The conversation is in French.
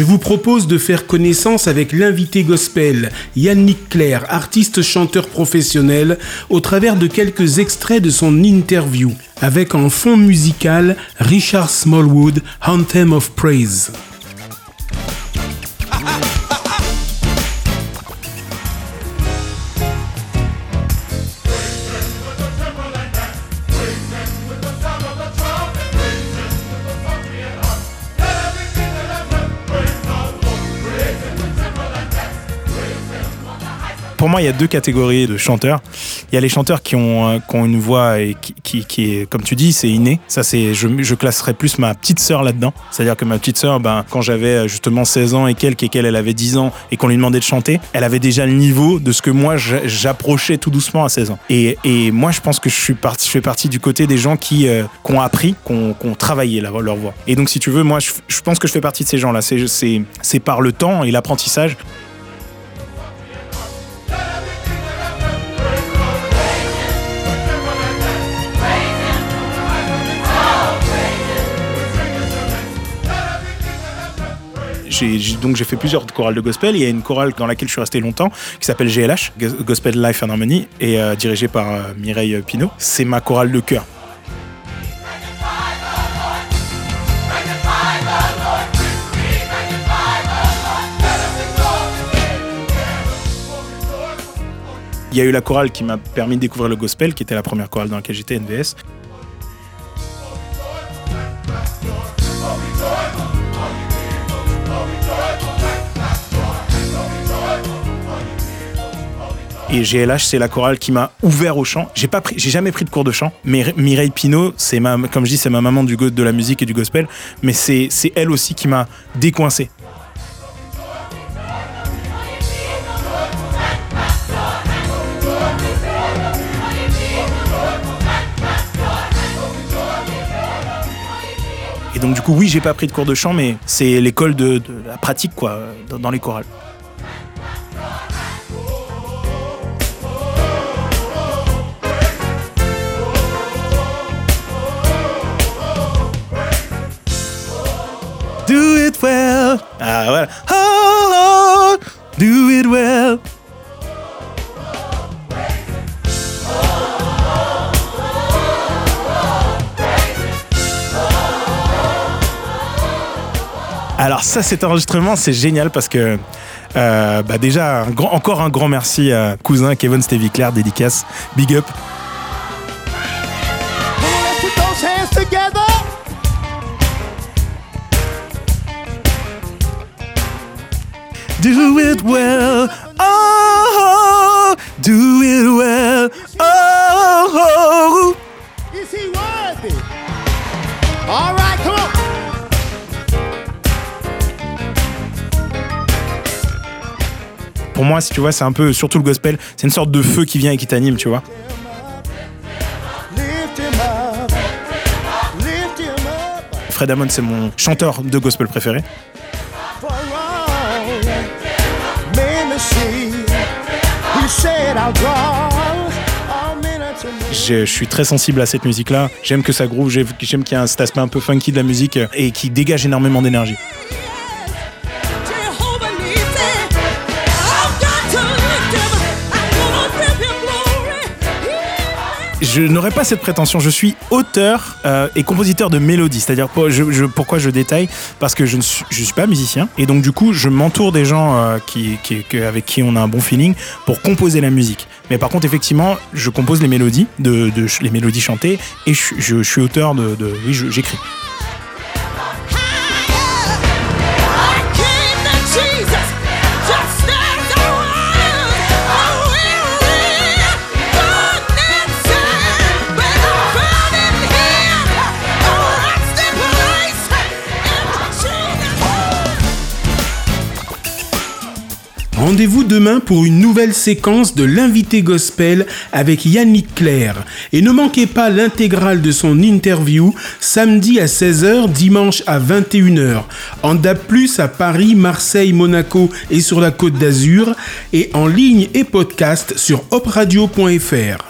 je vous propose de faire connaissance avec l'invité gospel, Yannick Claire, artiste chanteur professionnel, au travers de quelques extraits de son interview, avec en fond musical Richard Smallwood, Anthem of Praise. Pour moi, il y a deux catégories de chanteurs. Il y a les chanteurs qui ont, euh, qui ont une voix et qui, est, comme tu dis, c'est inné. Ça, c'est, je, je classerais plus ma petite sœur là-dedans. C'est-à-dire que ma petite sœur, ben, quand j'avais euh, justement 16 ans et quelques et qu'elle elle avait 10 ans et qu'on lui demandait de chanter, elle avait déjà le niveau de ce que moi j'approchais tout doucement à 16 ans. Et, moi, je pense que je, suis parti, je fais partie du côté des gens qui, euh, ont appris, qui ont, travaillé leur, voix. Et donc, si tu veux, moi, je, je pense que je fais partie de ces gens-là. C'est par le temps et l'apprentissage donc j'ai fait plusieurs chorales de gospel. Il y a une chorale dans laquelle je suis resté longtemps qui s'appelle GLH, Gospel Life and Harmony, et euh, dirigée par euh, Mireille Pinault. C'est ma chorale de cœur. Il y a eu la chorale qui m'a permis de découvrir le gospel, qui était la première chorale dans laquelle j'étais, NVS. Et GLH, c'est la chorale qui m'a ouvert au chant. J'ai pas j'ai jamais pris de cours de chant. Mais Mireille Pinault, c'est ma, comme je dis, c'est ma maman du de la musique et du gospel. Mais c'est, c'est elle aussi qui m'a décoincé. Et donc du coup, oui, j'ai pas pris de cours de chant, mais c'est l'école de, de, la pratique, quoi, dans les chorales. Do it well. Ah, voilà. Do it well. Alors ça, cet enregistrement, c'est génial parce que euh, bah déjà, encore un grand merci à cousin Kevin Stevie Claire, dédicace, big up. Do it well. Oh, do it well. Oh, is he worthy? All right, come on. Pour moi, si tu vois, c'est un peu, surtout le gospel, c'est une sorte de feu qui vient et qui t'anime, tu vois. Fred Hammond, c'est mon chanteur de gospel préféré. Je, suis très sensible à cette musique-là. J'aime que ça groove, j'aime qu'il y ait cet aspect un peu funky de la musique et qui dégage énormément d'énergie. Je n'aurais pas cette prétention. Je suis auteur euh, et compositeur de mélodies. C'est-à-dire je, pourquoi je détaille? Parce que je ne suis, je suis pas musicien et donc du coup je m'entoure des gens euh, qui, qui, avec qui on a un bon feeling pour composer la musique. Mais par contre effectivement je compose les mélodies, de, de les mélodies chantées et je, je, je suis auteur de, de oui j'écris. Rendez-vous demain pour une nouvelle séquence de l'invité gospel avec Yannick Claire. Et ne manquez pas l'intégrale de son interview samedi à 16h, dimanche à 21h. En DAB+, à Paris, Marseille, Monaco et sur la Côte d'Azur. Et en ligne et podcast sur opradio.fr.